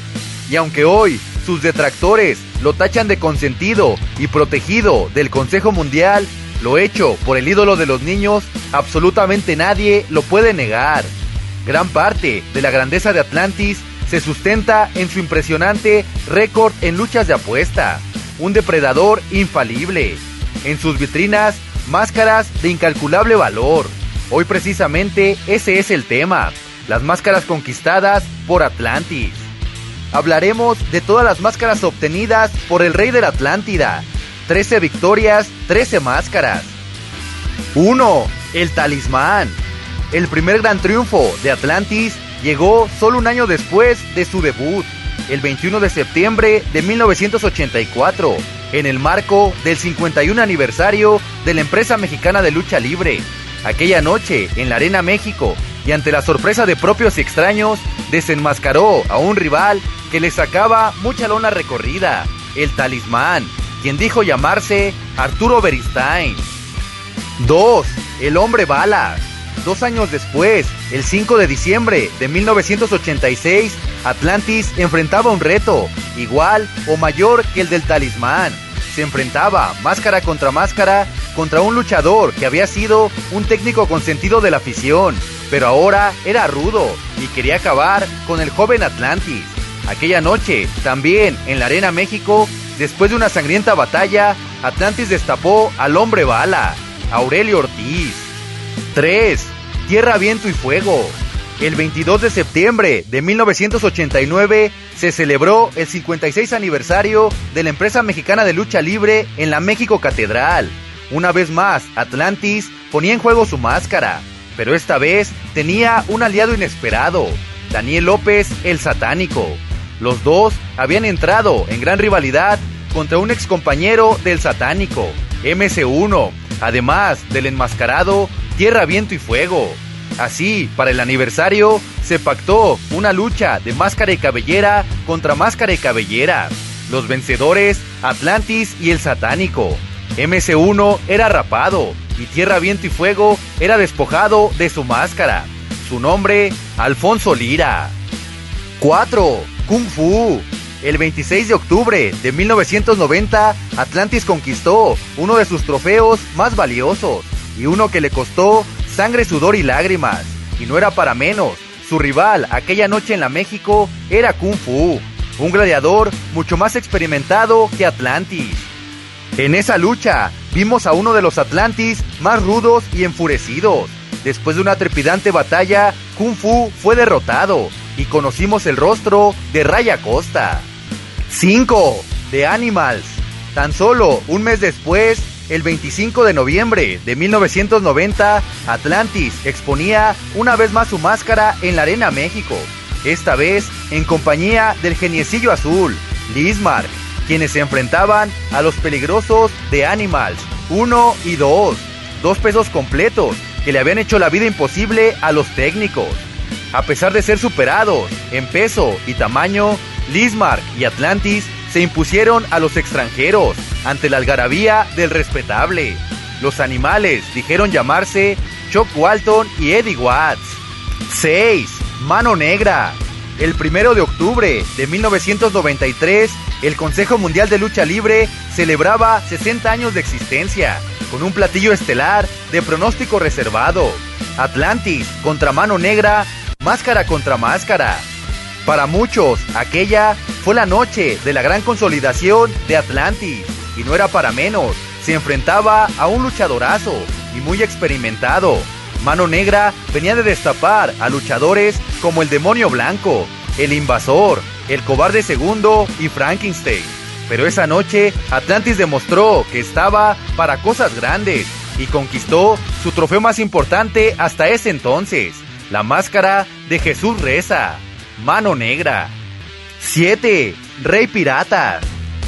Y aunque hoy sus detractores lo tachan de consentido y protegido del Consejo Mundial, lo hecho por el ídolo de los niños, absolutamente nadie lo puede negar. Gran parte de la grandeza de Atlantis se sustenta en su impresionante récord en luchas de apuesta, un depredador infalible. En sus vitrinas, máscaras de incalculable valor. Hoy precisamente ese es el tema, las máscaras conquistadas por Atlantis. Hablaremos de todas las máscaras obtenidas por el rey de la Atlántida, 13 victorias, 13 máscaras. 1. El talismán. El primer gran triunfo de Atlantis llegó solo un año después de su debut, el 21 de septiembre de 1984, en el marco del 51 aniversario de la empresa mexicana de lucha libre. Aquella noche, en la Arena México, y ante la sorpresa de propios y extraños, desenmascaró a un rival que le sacaba mucha lona recorrida, el talismán, quien dijo llamarse Arturo Beristain. 2. El hombre bala. Dos años después, el 5 de diciembre de 1986, Atlantis enfrentaba un reto, igual o mayor que el del talismán. Se enfrentaba máscara contra máscara contra un luchador que había sido un técnico consentido de la afición, pero ahora era rudo y quería acabar con el joven Atlantis. Aquella noche, también en la Arena México, después de una sangrienta batalla, Atlantis destapó al hombre bala, Aurelio Ortiz. 3. Tierra, viento y fuego. El 22 de septiembre de 1989 se celebró el 56 aniversario de la empresa mexicana de lucha libre en la México Catedral. Una vez más, Atlantis ponía en juego su máscara, pero esta vez tenía un aliado inesperado, Daniel López el Satánico. Los dos habían entrado en gran rivalidad contra un excompañero del Satánico, MC1, además del enmascarado Tierra, Viento y Fuego. Así, para el aniversario, se pactó una lucha de máscara y cabellera contra máscara y cabellera. Los vencedores, Atlantis y el Satánico. MC1 era rapado y Tierra, Viento y Fuego era despojado de su máscara. Su nombre, Alfonso Lira. 4. Kung Fu. El 26 de octubre de 1990, Atlantis conquistó uno de sus trofeos más valiosos y uno que le costó sangre, sudor y lágrimas. Y no era para menos, su rival aquella noche en la México era Kung Fu, un gladiador mucho más experimentado que Atlantis. En esa lucha, vimos a uno de los Atlantis más rudos y enfurecidos. Después de una trepidante batalla, Kung Fu fue derrotado y conocimos el rostro de Raya Costa. 5. The Animals. Tan solo un mes después, el 25 de noviembre de 1990, Atlantis exponía una vez más su máscara en la Arena México, esta vez en compañía del geniecillo azul, Lismark, quienes se enfrentaban a los peligrosos de Animals 1 y 2, dos pesos completos que le habían hecho la vida imposible a los técnicos. A pesar de ser superados en peso y tamaño, Lismark y Atlantis se impusieron a los extranjeros ante la algarabía del respetable. Los animales dijeron llamarse Chuck Walton y Eddie Watts. 6. Mano Negra. El primero de octubre de 1993, el Consejo Mundial de Lucha Libre celebraba 60 años de existencia, con un platillo estelar de pronóstico reservado. Atlantis contra Mano Negra, máscara contra máscara. Para muchos, aquella fue la noche de la gran consolidación de Atlantis, y no era para menos, se enfrentaba a un luchadorazo y muy experimentado. Mano Negra venía de destapar a luchadores como el Demonio Blanco, el Invasor, el Cobarde Segundo y Frankenstein. Pero esa noche Atlantis demostró que estaba para cosas grandes y conquistó su trofeo más importante hasta ese entonces, la máscara de Jesús Reza. Mano Negra. 7. Rey Pirata.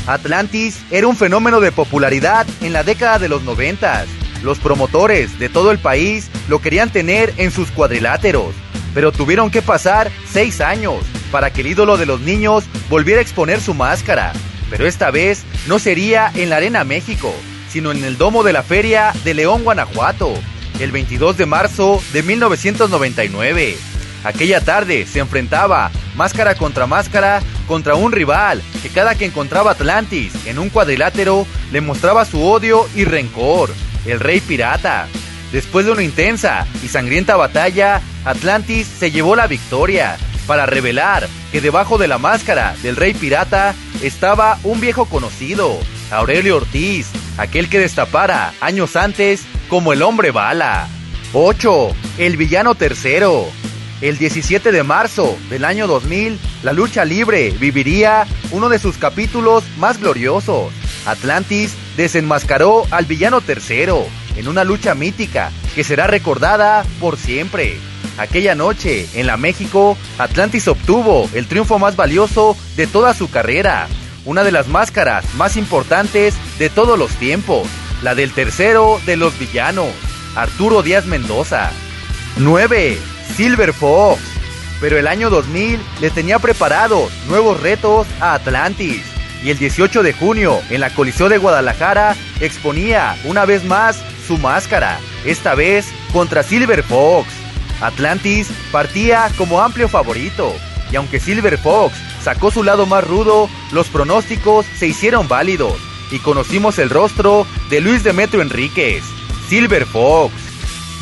Atlantis era un fenómeno de popularidad en la década de los 90. Los promotores de todo el país lo querían tener en sus cuadriláteros, pero tuvieron que pasar 6 años para que el ídolo de los niños volviera a exponer su máscara. Pero esta vez no sería en la Arena México, sino en el domo de la Feria de León, Guanajuato, el 22 de marzo de 1999. Aquella tarde se enfrentaba máscara contra máscara contra un rival que cada que encontraba Atlantis en un cuadrilátero le mostraba su odio y rencor, el rey pirata. Después de una intensa y sangrienta batalla, Atlantis se llevó la victoria para revelar que debajo de la máscara del rey pirata estaba un viejo conocido, Aurelio Ortiz, aquel que destapara años antes como el hombre bala. 8. El villano tercero. El 17 de marzo del año 2000, la lucha libre viviría uno de sus capítulos más gloriosos. Atlantis desenmascaró al villano tercero en una lucha mítica que será recordada por siempre. Aquella noche, en la México, Atlantis obtuvo el triunfo más valioso de toda su carrera, una de las máscaras más importantes de todos los tiempos, la del tercero de los villanos, Arturo Díaz Mendoza. 9. Silver Fox. Pero el año 2000 le tenía preparados nuevos retos a Atlantis. Y el 18 de junio, en la Coliseo de Guadalajara, exponía una vez más su máscara, esta vez contra Silver Fox. Atlantis partía como amplio favorito, y aunque Silver Fox sacó su lado más rudo, los pronósticos se hicieron válidos, y conocimos el rostro de Luis Demetrio Enríquez, Silver Fox.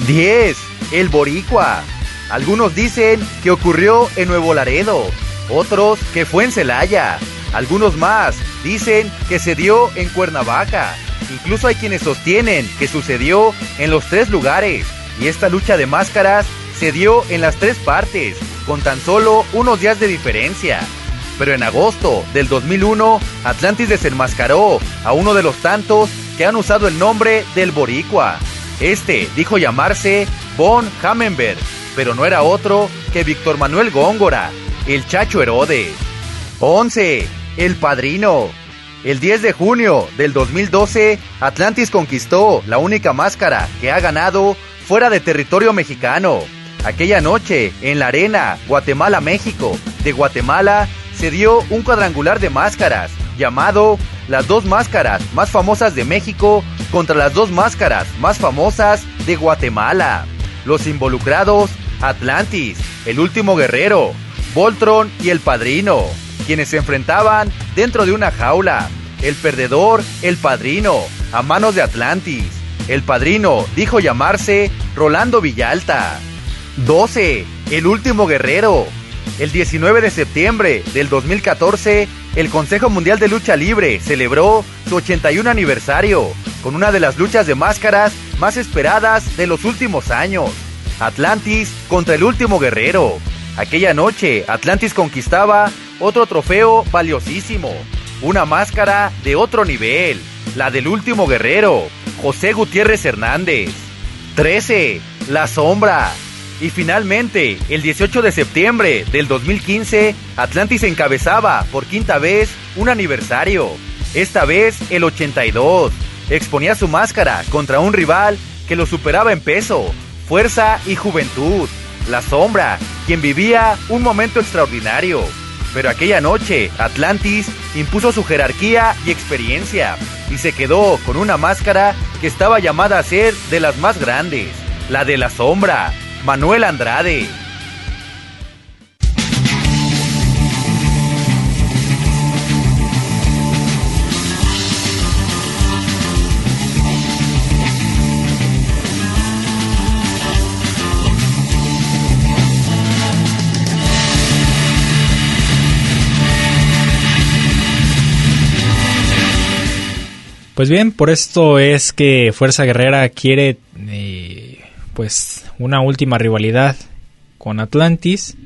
10. El Boricua. Algunos dicen que ocurrió en Nuevo Laredo, otros que fue en Celaya, algunos más dicen que se dio en Cuernavaca. Incluso hay quienes sostienen que sucedió en los tres lugares y esta lucha de máscaras se dio en las tres partes, con tan solo unos días de diferencia. Pero en agosto del 2001, Atlantis desenmascaró a uno de los tantos que han usado el nombre del Boricua. Este dijo llamarse Von Hammenberg, pero no era otro que Víctor Manuel Góngora, el Chacho Herodes. 11. El Padrino. El 10 de junio del 2012, Atlantis conquistó la única máscara que ha ganado fuera de territorio mexicano. Aquella noche, en la arena Guatemala-México de Guatemala, se dio un cuadrangular de máscaras llamado Las dos máscaras más famosas de México contra las dos máscaras más famosas de Guatemala. Los involucrados, Atlantis, el último guerrero, Voltron y el Padrino, quienes se enfrentaban dentro de una jaula. El perdedor, el Padrino, a manos de Atlantis. El Padrino dijo llamarse Rolando Villalta. 12. El último guerrero. El 19 de septiembre del 2014, el Consejo Mundial de Lucha Libre celebró su 81 aniversario con una de las luchas de máscaras más esperadas de los últimos años. Atlantis contra el último guerrero. Aquella noche, Atlantis conquistaba otro trofeo valiosísimo, una máscara de otro nivel, la del último guerrero, José Gutiérrez Hernández. 13. La sombra. Y finalmente, el 18 de septiembre del 2015, Atlantis encabezaba por quinta vez un aniversario, esta vez el 82. Exponía su máscara contra un rival que lo superaba en peso, fuerza y juventud. La sombra, quien vivía un momento extraordinario. Pero aquella noche, Atlantis impuso su jerarquía y experiencia y se quedó con una máscara que estaba llamada a ser de las más grandes, la de la sombra, Manuel Andrade.
Pues bien, por esto es que Fuerza Guerrera quiere eh, pues una última rivalidad con Atlantis.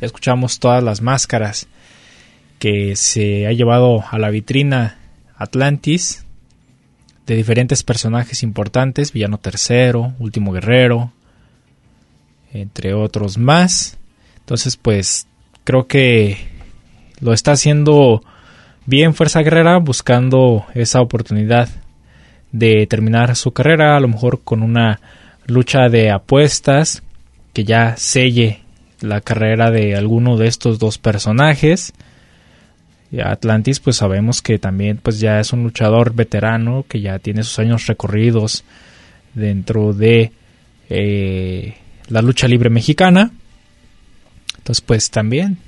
escuchamos todas las máscaras que se ha llevado a la vitrina Atlantis de diferentes personajes importantes, Villano Tercero, Último Guerrero, entre otros más. Entonces, pues creo que lo está haciendo bien Fuerza Guerrera buscando esa oportunidad de terminar su carrera, a lo mejor con una lucha de apuestas que ya selle la carrera de alguno de estos dos personajes. Atlantis pues sabemos que también pues ya es un luchador veterano que ya tiene sus años recorridos dentro de eh, la lucha libre mexicana. Entonces pues también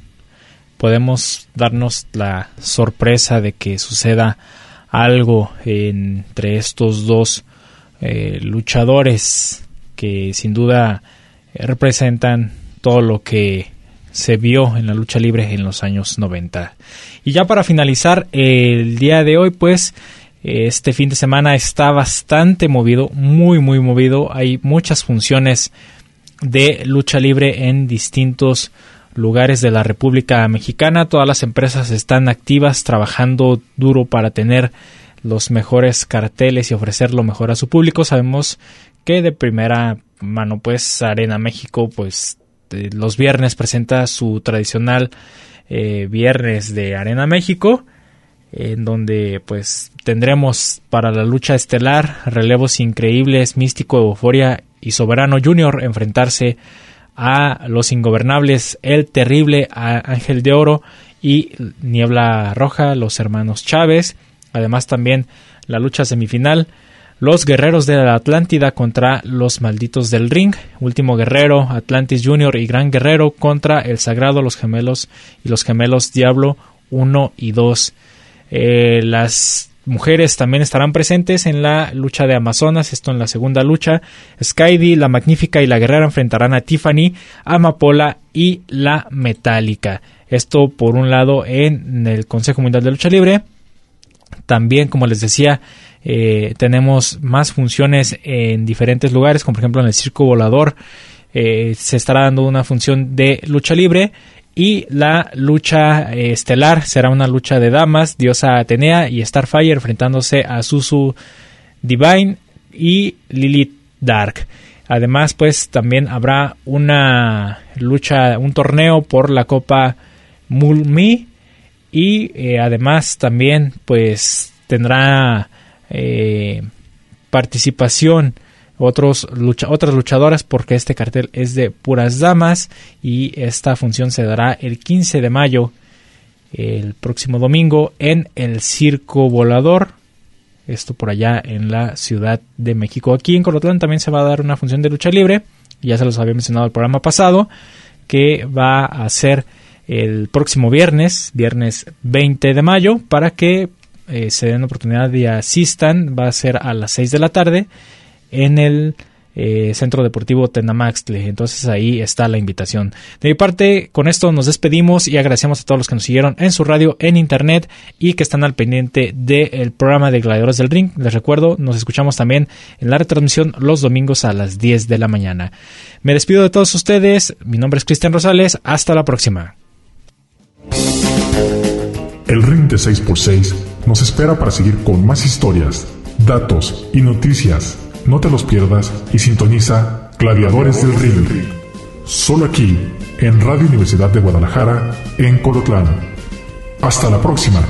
podemos darnos la sorpresa de que suceda algo entre estos dos eh, luchadores que sin duda representan todo lo que se vio en la lucha libre en los años 90. Y ya para finalizar el día de hoy, pues este fin de semana está bastante movido, muy muy movido. Hay muchas funciones de lucha libre en distintos lugares de la República Mexicana. Todas las empresas están activas, trabajando duro para tener los mejores carteles y ofrecer lo mejor a su público. Sabemos de primera mano, pues Arena México, pues los viernes presenta su tradicional eh, viernes de Arena México, en donde pues tendremos para la lucha estelar relevos increíbles, Místico, Euforia y Soberano Junior enfrentarse a Los Ingobernables, El Terrible, Ángel de Oro y Niebla Roja, los hermanos Chávez. Además también la lucha semifinal, los Guerreros de la Atlántida contra los Malditos del Ring, Último Guerrero, Atlantis Junior y Gran Guerrero contra El Sagrado, los Gemelos y los Gemelos Diablo 1 y 2. Eh, las mujeres también estarán presentes en la lucha de Amazonas, esto en la segunda lucha. Skydi, la Magnífica y la Guerrera enfrentarán a Tiffany, Amapola y la Metálica. Esto por un lado en el Consejo Mundial de Lucha Libre. También, como les decía, eh, tenemos más funciones en diferentes lugares, como por ejemplo en el Circo Volador. Eh, se estará dando una función de lucha libre y la lucha eh, estelar será una lucha de damas, Diosa Atenea y Starfire enfrentándose a Susu Divine y Lilith Dark. Además, pues también habrá una lucha, un torneo por la Copa Mulmi y además también pues tendrá eh, participación otros otras luchadoras porque este cartel es de puras damas y esta función se dará el 15 de mayo el próximo domingo en el Circo Volador esto por allá en la Ciudad de México. Aquí en Colotlán también se va a dar una función de lucha libre ya se los había mencionado el programa pasado que va a ser el próximo viernes viernes 20 de mayo para que eh, se den oportunidad y asistan va a ser a las 6 de la tarde en el eh, Centro Deportivo Tenamaxtle. Entonces ahí está la invitación. De mi parte, con esto nos despedimos y agradecemos a todos los que nos siguieron en su radio, en internet y que están al pendiente del programa de Gladiadores del Ring. Les recuerdo, nos escuchamos también en la retransmisión los domingos a las 10 de la mañana. Me despido de todos ustedes. Mi nombre es Cristian Rosales. Hasta la próxima.
El ring de 6x6 nos espera para seguir con más historias, datos y noticias. No te los pierdas y sintoniza Gladiadores del Ring. Solo aquí, en Radio Universidad de Guadalajara, en Colotlán. Hasta la próxima.